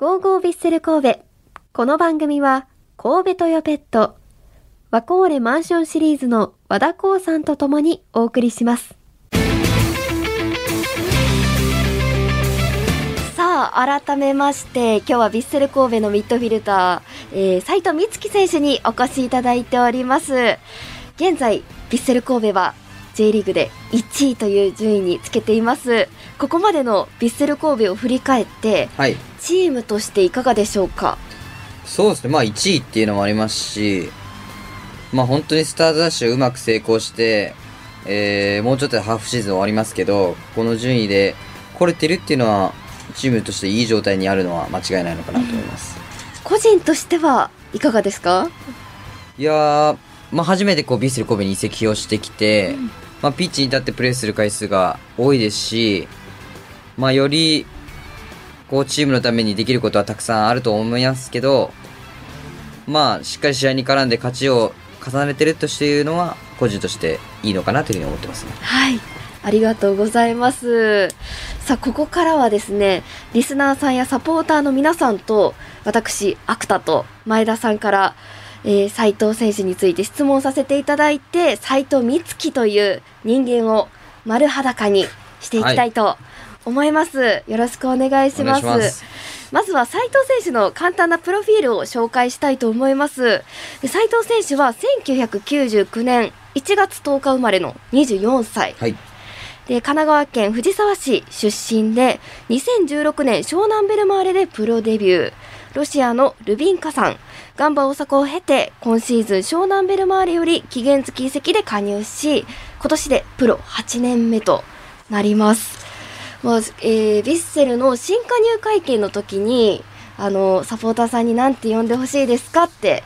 ゴーゴービッセル神戸。この番組は、神戸トヨペット、ワコーレマンションシリーズの和田光さんと共にお送りします。さあ、改めまして、今日はビッセル神戸のミッドフィルター、えー、斉藤美月選手にお越しいただいております。現在、ビッセル神戸は J リーグで1位という順位につけています。ここまでのビッセル神戸を振り返って、はい。チームとしていかがでしょうか？そうですね。まあ1位っていうのもありますし、まあ本当にスタートダッシュうまく成功して、えー、もうちょっとでハーフシーズン終わりますけど、この順位で来れてるっていうのは、チームとしていい状態にあるのは間違いないのかなと思います。個人としてはいかがですかいやー、まあ初めてこうビッセル神戸に移籍をしてきて、まあピッチに立ってプレーする回数が多いですし、まあより、こうチームのためにできることはたくさんあると思いますけど、まあしっかり試合に絡んで勝ちを重ねてるというのは、個人としていいのかなというふうに思ってますね。はい。ありがとうございます。さあ、ここからはですね、リスナーさんやサポーターの皆さんと、私、アクタと前田さんから、えー、斉藤選手について質問させていただいて、斉藤美月という人間を丸裸にしていきたいと思います。よろしくお願いします。まずは斉藤選手の簡単なプロフィールを紹介したいと思います。で斉藤選手は1999年1月10日生まれの24歳。はい。で神奈川県藤沢市出身で2016年湘南ベルマーレでプロデビューロシアのルビンカさんガンバ大阪を経て今シーズン湘南ベルマーレより期限付き移籍で加入し今年でプロ8年目となります、まあえー、ヴィッセルの新加入会見の時にあのサポーターさんに何て呼んでほしいですかって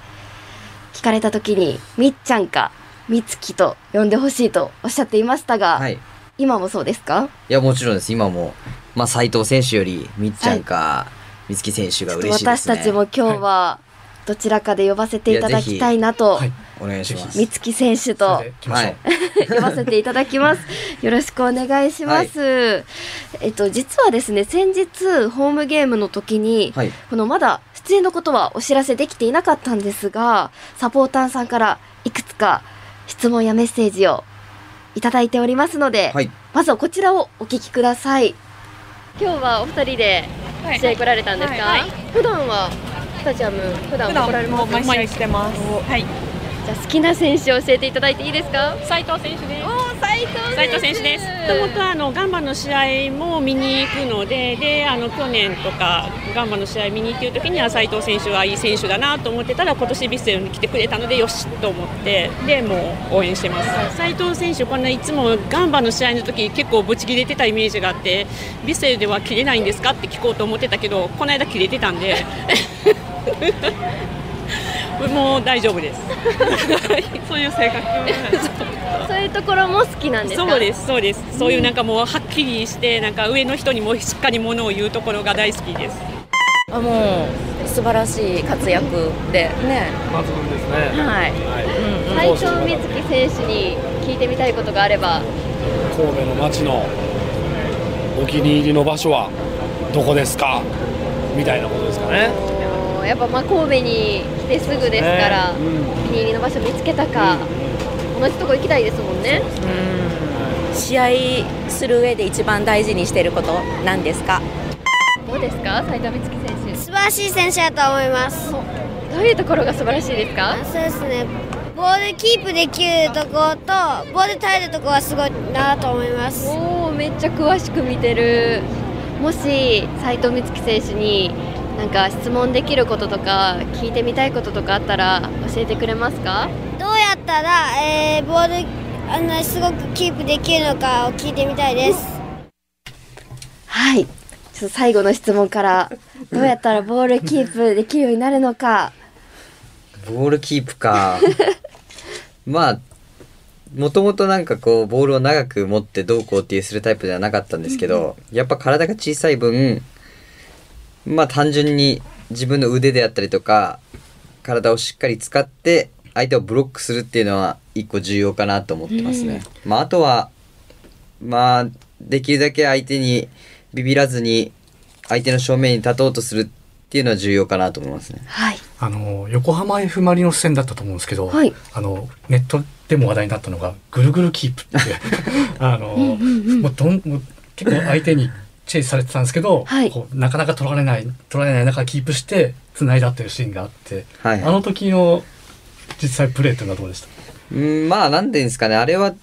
聞かれた時にみっちゃんかみつきと呼んでほしいとおっしゃっていましたが、はい。い今もそうですか？や、もちろんです。今も、まあ斉藤選手より、みっちゃんか、みつき選手が嬉しいですね。私たちも今日はどちらかで呼ばせていただきたいなと、はいお願いします。美月選手とはい。呼ばせていただきます。よろしくお願いします。えっと実はですね先日ホームゲームの時に、はい。このまだ出演のことはお知らせできていなかったんですがサポーターさんからいくつか質問やメッセージをいただいておりますので、はい。まずはこちらをお聞きください今日はお二人ではい試合来られたんですか、はいはい普段はスタジアム普段普は来られもう毎試合来てます。はい。じゃあ好きな選手を教えていただいていいですか？斉藤選手です。お斉藤斉藤選手です。もともとあのガンバの試合も見に行くので、であの去年とかガンバの試合見に行っている時には斉藤選手はいい選手だなと思ってたら今年ビッセルに来てくれたのでよしと思ってでもう応援してます。斉藤選手こんないつもガンバの試合の時結構ブチ切れてたイメージがあって、ビッセルでは切れないんですか？って聞こうと思ってたけどこの間切れてたんで。もう大丈夫です。そういう性格。そういうところも好きなんですか？そうです、そうです。そういうなんかもうはっきりして、なんか上の人にもしっかりものを言うところが大好きです。あもう素晴らしい活躍でね。抜群ですね。はい。はい。斉藤美月選手に聞いてみたいことがあれば神戸の街のお気に入りの場所はどこですか？みたいなことですかね。やっぱまあ神戸に来てすぐですから、ねうんお気に入りの場所見つけたか、同じとこ行きたいですもんねうん。試合する上で一番大事にしていることなんですか？どうですか斉藤美月選素晴らしい選手だと思います。手どういうところが素晴らしいですか？そうですね。ボールキープできるところとボール耐えるところはすごいなと思います。おおめっちゃ詳しく見てるもし斉藤美月選手になんか質問できることとか聞いてみたいこととかあったら教えてくれますか？どうやったら、えーボールあのすごくキープできるのかを聞いてみたいです。はいちょっと最後の質問からどうやったらボールキープできるようになるのか？ボールキープか。まあ、もともとなんかこう、ボールを長く持ってどうこうっていうするタイプではなかったんですけど、やっぱ体が小さい分、まあ単純に自分の腕であったりとか、体をしっかり使って、相手をブロックするっていうのは一個重要かなと思ってますね。まああとは、まあ、できるだけ相手にビビらずに、相手の正面に立とうとするっていうのは重要かなと思いますね。はい。あの横浜 F・ マリノス戦だったと思うんですけど、はい。あのネットでも話題になったのがぐるぐるキープって。あの、もうどんもう結構相手にチェイスされてたんですけど、はい。なかなか取られない取られない中キープして繋いだっていうシーンがあって、はい。あの時の実際プレーっていうのはどうでした？うんまあなんていうんですかね。あれは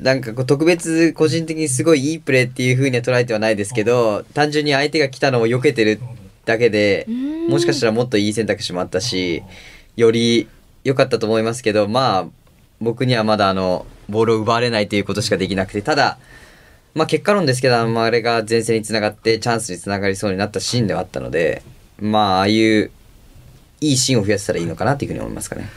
なんかこう特別個人的にすごいいいプレーっていう風には捉えてはないですけど単純に相手が来たのを避けてるだけでん。もしかしたらもっといい選択肢もあったしより良かったと思いますけどまあ僕にはまだあのボールを奪われないということしかできなくてただまあ結果論ですけどあれが前線につながってチャンスにつながりそうになったシーンではあったのでまあああいういいシーンを増やせたらいいのかなというふうに思いますかね。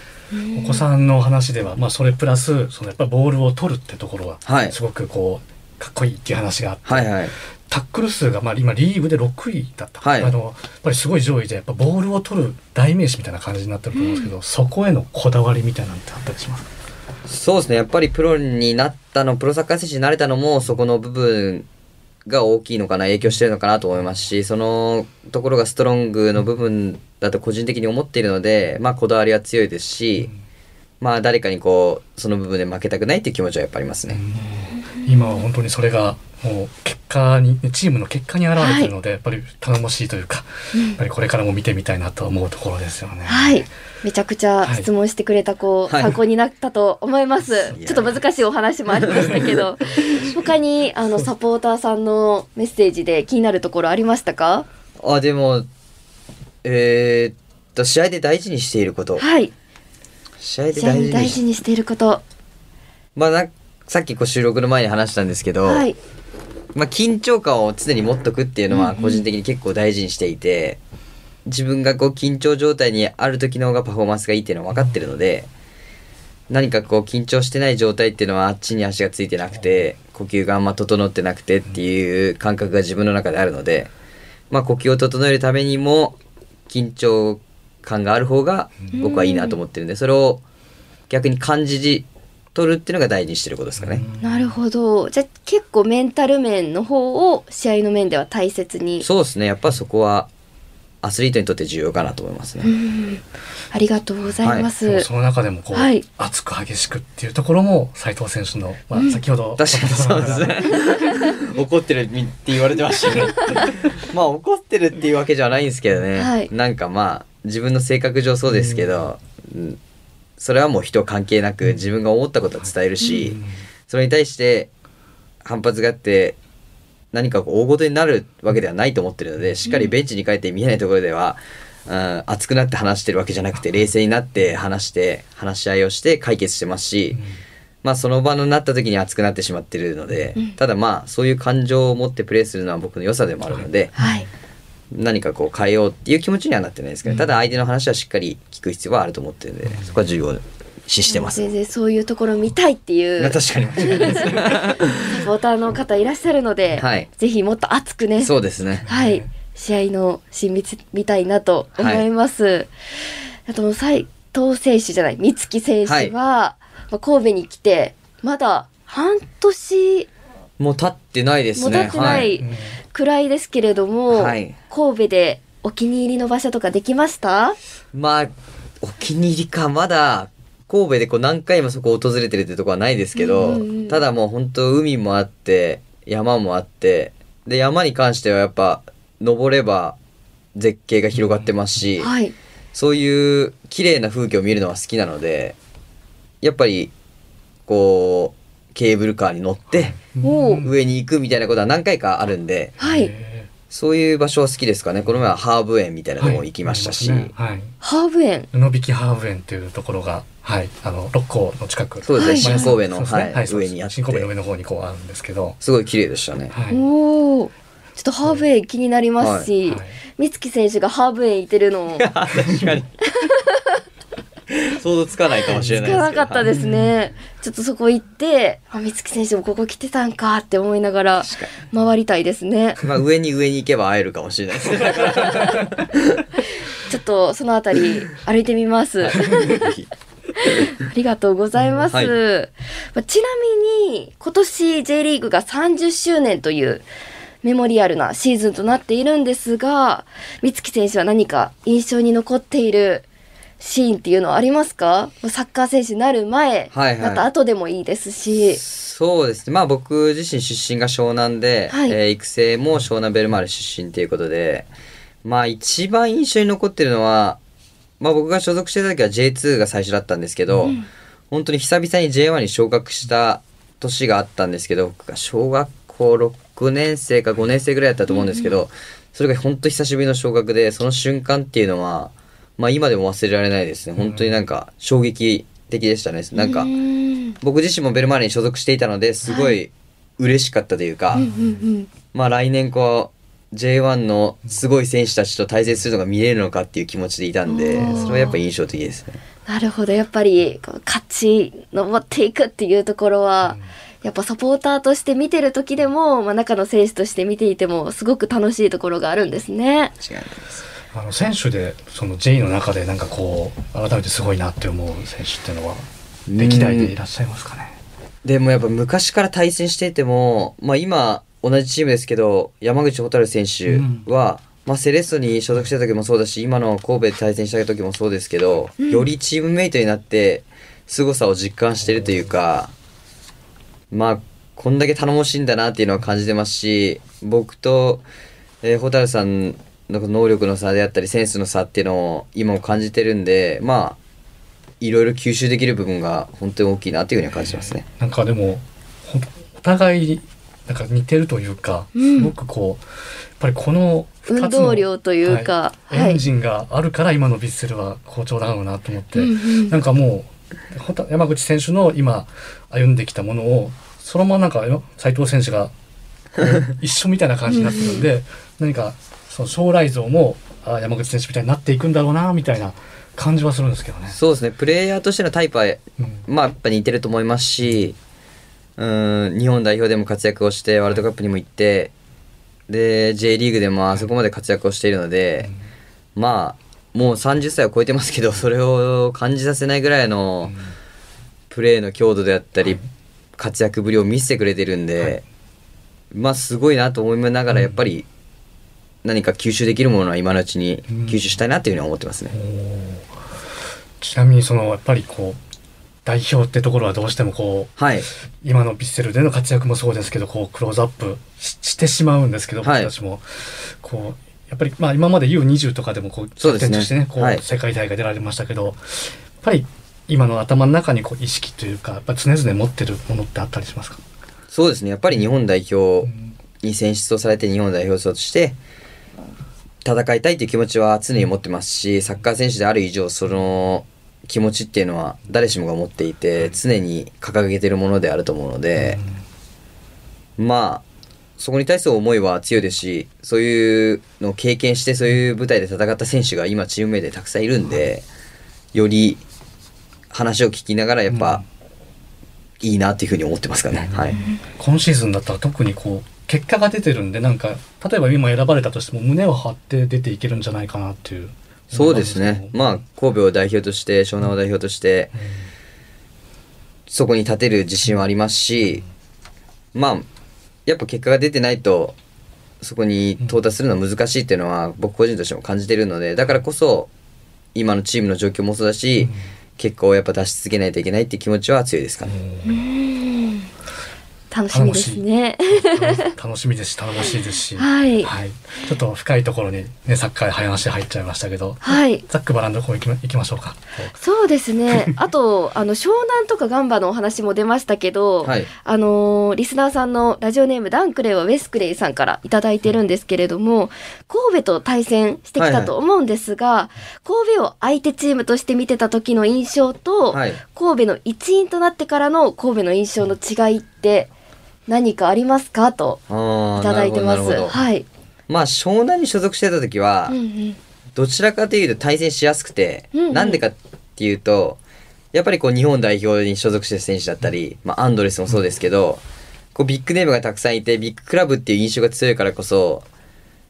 お子さんの話では、まあ、それプラスそのやっぱりボールを取るってところははい。すごくこうかっこいいっていう話があって、はいはい。タックル数がまあ今リーグで6位だった、はい。あのやっぱりすごい上位でやっぱボールを取る代名詞みたいな感じになってると思うんですけど、そこへのこだわりみたいなのってあったりしますか？そうですねやっぱりプロになったのプロサッカー選手になれたのもそこの部分が大きいのかな影響してるのかなと思いますしそのところがストロングの部分だと個人的に思っているのでまあこだわりは強いですし、まあ誰かにこうその部分で負けたくないっていう気持ちはやっぱありますね。今は本当にそれがもう結果にチームの結果に表れてるので、やっぱり頼もしいというか、やっぱりこれからも見てみたいなと思うところですよね。はい。めちゃくちゃ質問してくれた子、はい参考になったと思います。ちょっと難しいお話もありましたけど、他にあのサポーターさんのメッセージで気になるところありましたか？あでもえーっと試合で大事にしていることはい。試合で大事にしていること。まあなさっきこう収録の前に話したんですけど、はい。まあ、緊張感を常に持っとくっていうのは個人的に結構大事にしていて、自分がこう緊張状態にある時の方がパフォーマンスがいいっていうのは分かってるので何かこう緊張してない状態っていうのはあっちに足がついてなくて呼吸があんま整ってなくてっていう感覚が自分の中であるので、まあ、呼吸を整えるためにも緊張感がある方が僕はいいなと思ってるんでそれを逆に感じ取るっていうのが大事にしてることですかね。なるほど。じゃあ結構メンタル面の方を試合の面では大切に。そうですねやっぱそこはアスリートにとって重要かなと思いますね。うんありがとうございます。でもその中でもこう、はい熱く激しくっていうところも斉藤選手の、まあ、先ほど、確かにそうですね。怒ってるって言われてましたね。まあ怒ってるっていうわけじゃないんですけどね。はいなんかまあ自分の性格上そうですけど、うんそれはもう人関係なく自分が思ったことは伝えるし、それに対して反発があって何かこう大事になるわけではないと思ってるのでしっかりベンチに帰って見えないところでは、うん、熱くなって話してるわけじゃなくて冷静になって話して話し合いをして解決してますし、まあその場になった時に熱くなってしまってるので、ただまあそういう感情を持ってプレーするのは僕の良さでもあるので、はい。何かこう変えようっていう気持ちにはなってないですけど、ただ相手の話はしっかり聞く必要はあると思ってるんで、そこは重要視してます。全然そういうところ見たいっていうまあ確かに。サポーターの方いらっしゃるので、はいぜひもっと熱くね、そうですね。はい、試合の親密見たいなと思います。あと斉藤選手じゃない三月選手は、はいまあ、神戸に来てまだ半年もう立ってないですね。も経ってなはいいくらいですけれども、はい神戸でお気に入りの場所とかできました？まあ、お気に入りか、まだ、神戸でこう何回もそこを訪れてるってとこはないですけど、うんうんうんただもう本当海もあって、山もあって、で、山に関してはやっぱ、登れば絶景が広がってますし、はい。そういう綺麗な風景を見るのは好きなので、やっぱり、こう、ケーブルカーに乗って、上に行くみたいなことは何回かあるんで、はい。そういう場所は好きですかね？この前はハーブ園みたいなところ行きましたし、はいはい。ハーブ園？布引きハーブ園というところが、はい、あの六甲の近く。そうですね、はい。新神戸の、はいそうです。上にあって。新神戸の上の方にこうあるんですけど、すごい綺麗でしたね。はい。おお。ちょっとハーブ園気になりますし、はいはい美月選手がハーブ園行ってるのを確かに。想像つかないかもしれないですけど。かったですね。ちょっとそこ行って、あ、美月選手もここ来てたんかって思いながら回りたいですね。に。まあ上に上に行けば会えるかもしれないですね。ちょっとそのあたり歩いてみます。ありがとうございます。はいまあちなみに今年 J リーグが30周年というメモリアルなシーズンとなっているんですが、美月選手は何か印象に残っているシーンっていうのはありますか？サッカー選手になる前、はいはい。また後でもいいですし。そうですね。まあ僕自身出身が湘南で、はい。えー育成も湘南ベルマーレ出身ということでまあ一番印象に残ってるのはまあ僕が所属してた時は J2 が最初だったんですけど、本当に久々に J1 に昇格した年があったんですけど僕が小学校6年生か5年生ぐらいだったと思うんですけど、それが本当久しぶりの昇格でその瞬間っていうのはまあ今でも忘れられないですね。本当になんか衝撃的でしたね。なんか、うん僕自身もベルマーレに所属していたのですごい嬉しかったというか、うんうんまあ来年こう J1 のすごい選手たちと対戦するのが見れるのかっていう気持ちでいたんでそれはやっぱ印象的ですね。なるほど。やっぱり勝ち登っていくっていうところは、やっぱサポーターとして見てる時でも、まあ、中の選手として見ていてもすごく楽しいところがあるんですね。違いないですあの選手でその J の中でなんかこう改めてすごいなって思う選手っていうのは歴代でいらっしゃいますかね？でもやっぱ昔から対戦していても、まあ、今同じチームですけど山口蛍選手は、まあ、セレッソに所属した時もそうだし今の神戸で対戦した時もそうですけど、よりチームメイトになって凄さを実感してるというかまあこんだけ頼もしいんだなっていうのは感じてますし僕と、えー、蛍さんの能力の差であったりセンスの差っていうのを今も感じてるんでまあいろいろ吸収できる部分が本当に大きいなというふうには感じてますね。なんかでもお互いなんか似てるというか、うん。すごくこうやっぱりこの二運つの動量というか、はいはい。エンジンがあるから今のヴィッセルは好調だろうなと思って、うんうん。なんかもう山口選手の今歩んできたものをそのままなんか斉藤選手が 一緒みたいな感じになってるんで何かその将来像もあ山口選手みたいになっていくんだろうなみたいな感じはするんですけどね。そうですね。プレイヤーとしてのタイプはうん。まあやっぱ似てると思いますしうん日本代表でも活躍をしてワールドカップにも行ってで J リーグでもあそこまで活躍をしているので、まあもう30歳を超えてますけどそれを感じさせないぐらいのプレーの強度であったり、活躍ぶりを見せてくれてるんで、まあすごいなと思いながらやっぱり何か吸収できるものは今のうちに吸収したいなっていうふうには思ってますね。ちなみにそのやっぱりこう代表ってところはどうしてもこうはい。今のヴィッセルでの活躍もそうですけどこうクローズアップししてしまうんですけど僕はい。たちも、こうやっぱりまあ今まで U20 とかでもこうキャプとしてねこう、はい。世界大会出られましたけどやっぱり今の頭の中にこう意識というかやっぱ常々持ってるものってあったりしますか、そうですね。やっぱり日本代表に選出をされて日本代表として戦いたいという気持ちは常に持ってますしサッカー選手である以上その気持ちっていうのは誰しもが持っていて常に掲げてるものであると思うので、まあそこに対する思いは強いですしそういうのを経験してそういう舞台で戦った選手が今チームメイトでたくさんいるんでより話を聞きながらやっぱ、いいなっていうふうに思ってますかね。はい。今シーズンだったら特にこう結果が出てるんでなんか例えば今選ばれたとしても胸を張って出ていけるんじゃないかなっていうそうですね。まあ、神戸を代表として、湘南を代表として、そこに立てる自信はありますし、まあ、やっぱ結果が出てないと、そこに到達するのは難しいっていうのは、僕個人としても感じてるので、だからこそ、今のチームの状況もそうだし、結果をやっぱ出し続けないといけないっていう気持ちは強いですかね。楽しみですね。楽しみですし頼もしいですし、はいはい、ちょっと深いところにねサッカー話入っちゃいましたけど、はい。ざっくばらんの方行きま行きましょうか。そうですね。あと、あの、湘南とかガンバのお話も出ましたけど、はいあのーリスナーさんのラジオネームダンクレイはウェスクレイさんからいただいてるんですけれども、神戸と対戦してきたと思うんですが、神戸を相手チームとして見てた時の印象と、はい。神戸の一員となってからの神戸の印象の違いって何かありますか？といただいてます。はい。まあ、湘南に所属してた時は、うんうん。どちらかというと対戦しやすくて、うんうん。なんでかっていうと、やっぱりこう日本代表に所属してる選手だったり、まあアンドレスもそうですけど、こうビッグネームがたくさんいて、ビッグクラブっていう印象が強いからこそ、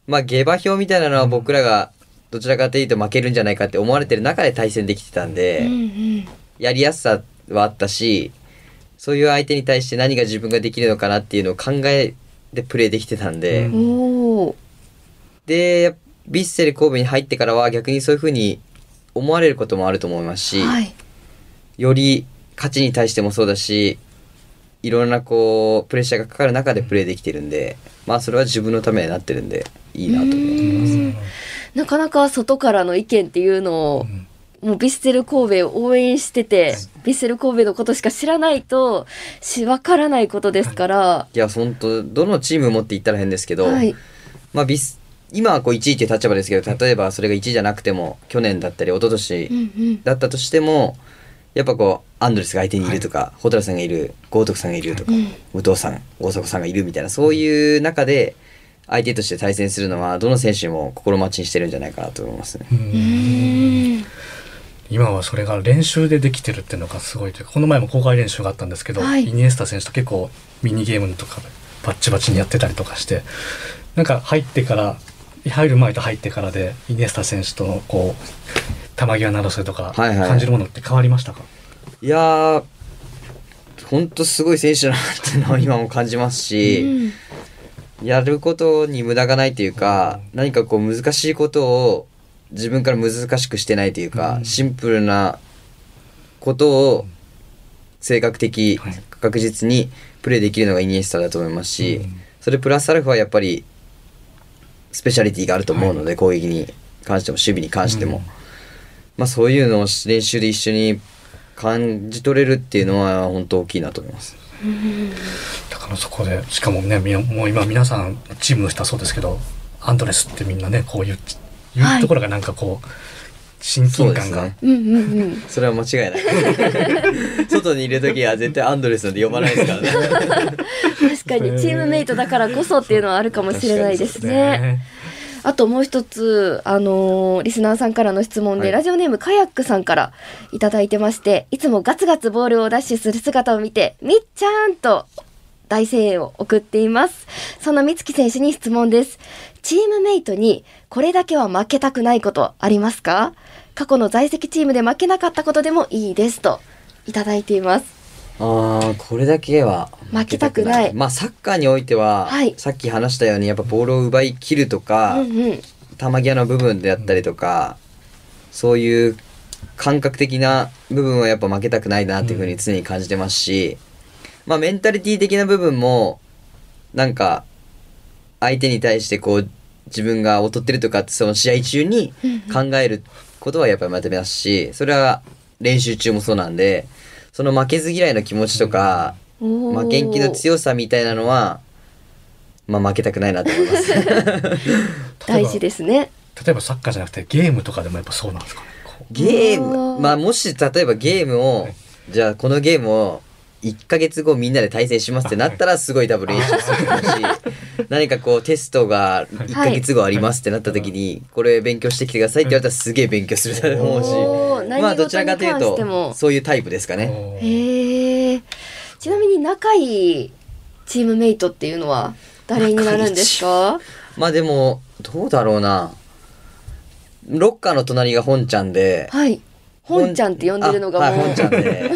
まあ下馬評みたいなのは僕らがどちらかというと負けるんじゃないかって思われてる中で対戦できてたんで、うんうん。やりやすさはあったし、そういう相手に対して何が自分ができるのかなっていうのを考えでプレーできてたんで、うん。でヴィッセル神戸に入ってからは逆にそういう風に思われることもあると思いますし、はい。より勝ちに対してもそうだしいろんなこうプレッシャーがかかる中でプレーできてるんでまあそれは自分のためになってるんでいいなと思います。うん。なかなか外からの意見っていうのを、もうヴィッセル神戸を応援してて、ヴィッセル神戸のことしか知らないとしわからないことですから、いや本当どのチームもって言ったら変ですけど、はい、まあビス今はこう1位っていう立場ですけど例えばそれが1位じゃなくても去年だったり一昨年うんうん。だったとしてもやっぱこうアンドレスが相手にいるとか、ホトラさんがいる豪徳さんがいるとか、うん。武藤さん大迫さんがいるみたいなそういう中で相手として対戦するのはどの選手も心待ちにしてるんじゃないかなと思いますね。うんうん今はそれが練習でできてるっていうのがすごいというかこの前も公開練習があったんですけど、はい。イニエスタ選手と結構ミニゲームとかでバッチバチにやってたりとかしてなんか入ってから入る前と入ってからでイニエスタ選手とのこう球際などそれとかはいはい。感じるものって変わりましたか、いやー本当すごい選手だなっていうのは 今も感じますし、やることに無駄がないというか、何かこう難しいことを自分から難しくしてないというか、うん。シンプルなことを性格的、はい。確実にプレーできるのがイニエスタだと思いますし、うん。それプラスアルファやっぱりスペシャリティがあると思うので、攻撃に関しても守備に関しても、うん。まあそういうのを練習で一緒に感じ取れるっていうのは本当大きいなと思います。だからそこでしかもねもう今皆さんチームの人はそうですけどアンドレスってみんなねこういうい。うところがなんかこう親近感が、そうですね。うんうんうん。それは間違いない。外にいる時は絶対アンドレスなんて呼ばないですからね。確かにチームメイトだからこそっていうのはあるかもしれないですね。あともう一つ、あのーリスナーさんからの質問で、はい。ラジオネームカヤックさんからいただいてまして、いつもガツガツボールをダッシュする姿を見て、みっちゃんと大声援を送っています。その美月選手に質問です。チームメイトにこれだけは負けたくないことありますか？過去の在籍チームで負けなかったことでもいいですといただいています。ああこれだけは負けたくないまあサッカーにおいては、はいさっき話したようにやっぱボールを奪い切るとか、うんうん。球際の部分であったりとか、そういう感覚的な部分はやっぱ負けたくないなっていうふうに常に感じてますし、まあメンタリティ的な部分もなんか相手に対してこう自分が劣ってるとかってその試合中に考えることはやっぱりまてますしそれは練習中もそうなんでその負けず嫌いの気持ちとか、おー。負けん気の強さみたいなのはまあ負けたくないなと思います。大事ですね。例えばサッカーじゃなくてゲームとかでもやっぱそうなんですかね。ゲーム。まあもし例えばゲームを、はい。じゃあこのゲームを1ヶ月後みんなで対戦しますってなったらすごい多分練習すると思うし何かこうテストが1ヶ月後ありますってなった時にこれ勉強してきてくださいって言われたらすげえ勉強すると思うしまあどちらかというとそういうタイプですかね。へえ。ちなみに仲いいチームメイトっていうのは誰になるんですか？まあでもどうだろうなロッカーの隣が本ちゃんではい。本ちゃんって呼んでるのがもう。あはい、本ちゃんで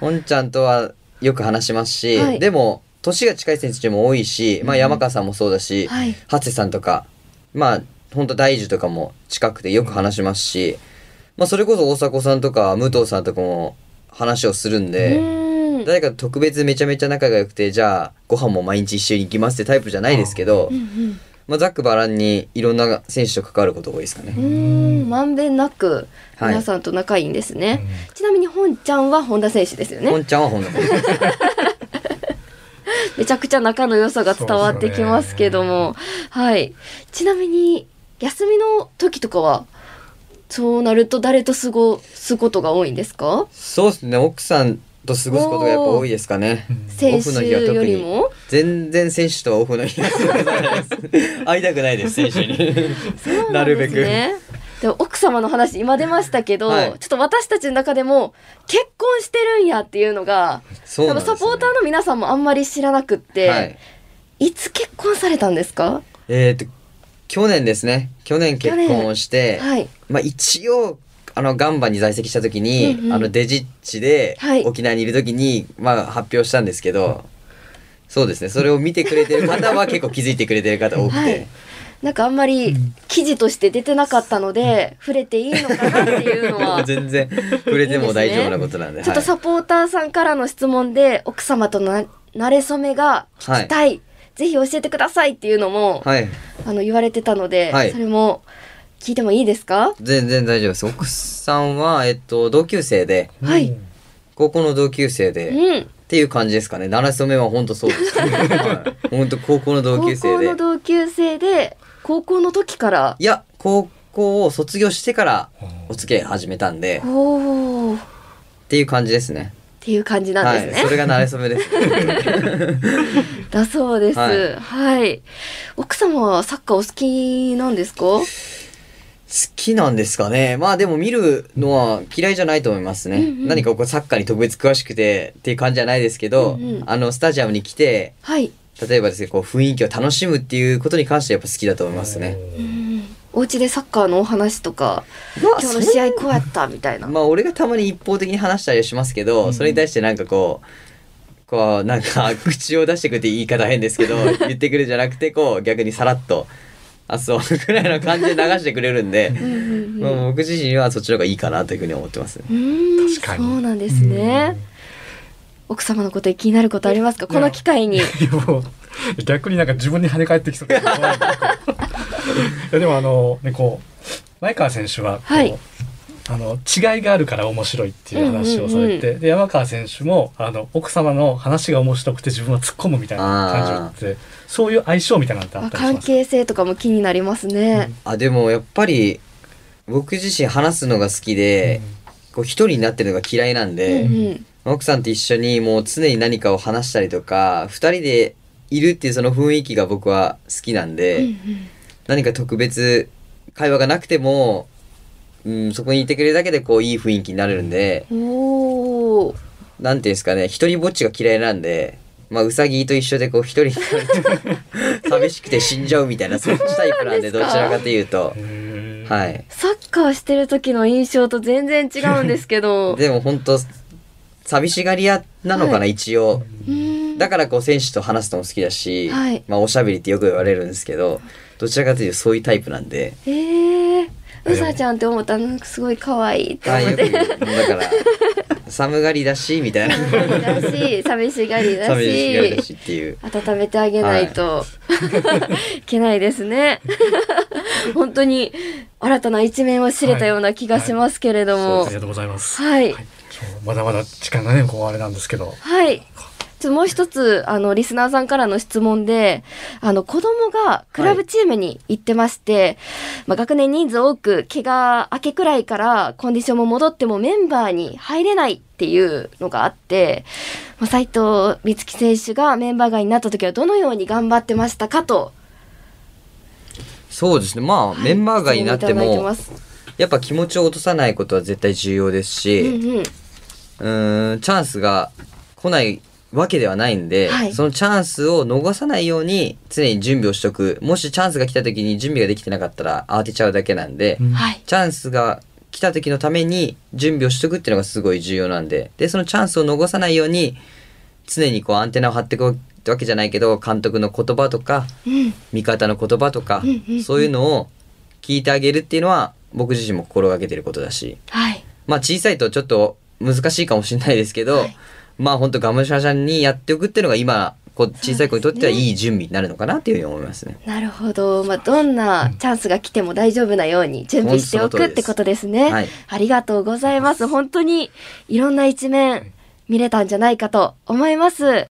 本ちゃんとはよく話しますし、はい。でも年が近い選手も多いし、まあ、山川さんもそうだし、はい。長谷さんとかまあ本当大樹とかも近くてよく話しますし、まあ、それこそ大迫さんとか武藤さんとかも話をするんうで、ーん。誰か特別めちゃめちゃ仲が良くてじゃあご飯も毎日一緒に行きますってタイプじゃないですけど、うんまあ、ざっくばらんにいろんな選手と関わることが多いですかね。まんべんなくはい皆さんと仲いいんですね。ちなみに本ちゃんは本田選手ですよね。本ちゃんは本田さん めちゃくちゃ仲の良さが伝わってきますけども、はい。ちなみに休みの時とかはそうなると誰と過ごすことが多いんですか？そうですね奥さんと過ごすことがやっぱ多いですかね。選手よりも？全然選手とはオフの日です。会いたくないです、選手に。なるべくで奥様の話今出ましたけど、はいちょっと私たちの中でも結婚してるんやっていうのがそうなんですよ、ね。サポーターの皆さんもあんまり知らなくって、はい。い、つ結婚されたんですか？えっ、と、去年ですね。去年結婚をして、はいまあ一応、あの、ガンバに在籍した時に、うんうん。あの、デジッチではい、沖縄にいる時に、まあ発表したんですけど、そうですね。それを見てくれてる 方は結構気づいてくれてる方多くて、はい。なんかあんまり記事として出てなかったので、触れていいのかなっていうのは。全然触れても大丈夫なことなんでちょっとサポーターさんからの質問で奥様との馴れ初めが聞きたい、ぜひ教えてくださいっていうのも、はい、はい、あの言われてたので、はい。それも聞いてもいいですか、全然大丈夫です。奥さんはえっと同級生ではい、高校の同級生で、っうん、ていう感じですかね。慣れ初めは本当そうです、はい、本当高校の同級生で。高校の同級生で高校の時から？いや高校を卒業してからお付き合い始めたんで。っっていう感じですね。ていう感じなんですね、はい。それが慣れ初めです。だそうです。ははいい、奥様はサッカーお好きなんですか？好きなんですかね。まあでも見るのは嫌いじゃないと思いますね、うんうん。何かこうサッカーに特別詳しくてっていう感じじゃないですけど、うんうんあのスタジアムに来てはい。例えばですねこう雰囲気を楽しむっていうことに関してやっぱ好きだと思いますね。うんお家でサッカーのお話とか、今日の試合こうやったみたいな。まあ俺がたまに一方的に話したりはしますけど、それに対してなんかこうこうなんか口を出してくるって言い方変ですけど言ってくるんじゃなくてこう逆にさらっと「あそう」ぐらいの感じで流してくれるんで、うんうんうんまあ、僕自身はそっちの方がいいかなというふうに思ってます確かにそうなんですね。奥様のことで気になることありますか？この機会に。逆になんか自分に跳ね返ってきそうい いやでもあのねこう前川選手はこう、はいあの違いがあるから面白いっていう話をされて、で山川選手もあの奥様の話が面白くて自分は突っ込むみたいな感じがあってそういう相性みたいなのってああったりします？関係性とかも気になりますね。あでもやっぱり僕自身話すのが好きで、こう一人になってるのが嫌いなんで、うんうん。奥さんと一緒にもう常に何かを話したりとか二人でいるっていうその雰囲気が僕は好きなんで、うん。何か特別会話がなくても、うん、そこにいてくれるだけでこういい雰囲気になれるんで、うん。おお。なんていうんですかね一人ぼっちが嫌いなんで。まあ、うさぎと一緒でこう一人になると 寂しくて死んじゃうみたいなそっちタイプなんでどちらかというとはいサッカーしてる時の印象と全然違うんですけど。でも本当寂しがり屋なのかな、はい一応だからこう選手と話すのも好きだし、はいまあおしゃべりってよく言われるんですけどどちらかというとそういうタイプなんで、えー、うさちゃんって思ったらなんかすごい可愛いって思って。だから 寒がりだしみたいなだし、寂しがりだ寂し温めてあげないと、い、けないですね。本当に新たな一面を知れたような気がしますけれども。ありがとうございます、はい。まだまだ時間がねこうあれなんですけどはい。ちょもう一つ、あの、リスナーさんからの質問で、あの、子供がクラブチームに行ってまして、まあ、学年人数多く、怪我明けくらいからコンディションも戻ってもメンバーに入れないっていうのがあって、まあ、斉藤美月選手がメンバー外になった時はどのように頑張ってましたかと、そうですね。まあ、メンバー外になってもやっぱ気持ちを落とさないことは絶対重要ですし、うんうんチャンスが来ないわけではないんで、はい。そのチャンスを逃さないように常に準備をしとく。もしチャンスが来た時に準備ができてなかったら慌てちゃうだけなんで、うん。はい。チャンスが来た時のために準備をしとくっていうのがすごい重要なんで。でそのチャンスを逃さないように常にこうアンテナを張っていくわけじゃないけど監督の言葉とかうん。味方の言葉とか、うんうんうん。そういうのを聞いてあげるっていうのは僕自身も心がけてることだし。はい。まあ小さいとちょっと難しいかもしれないですけど、はいまあ本当がむしゃらにやっておくっていうのが今こう小さい子にとってはいい準備になるのかなっていうふうに思いますね。なるほど。まあ、どんなチャンスが来ても大丈夫なように準備しておくってことですね。はいありがとうございます。本当にいろんな一面見れたんじゃないかと思います。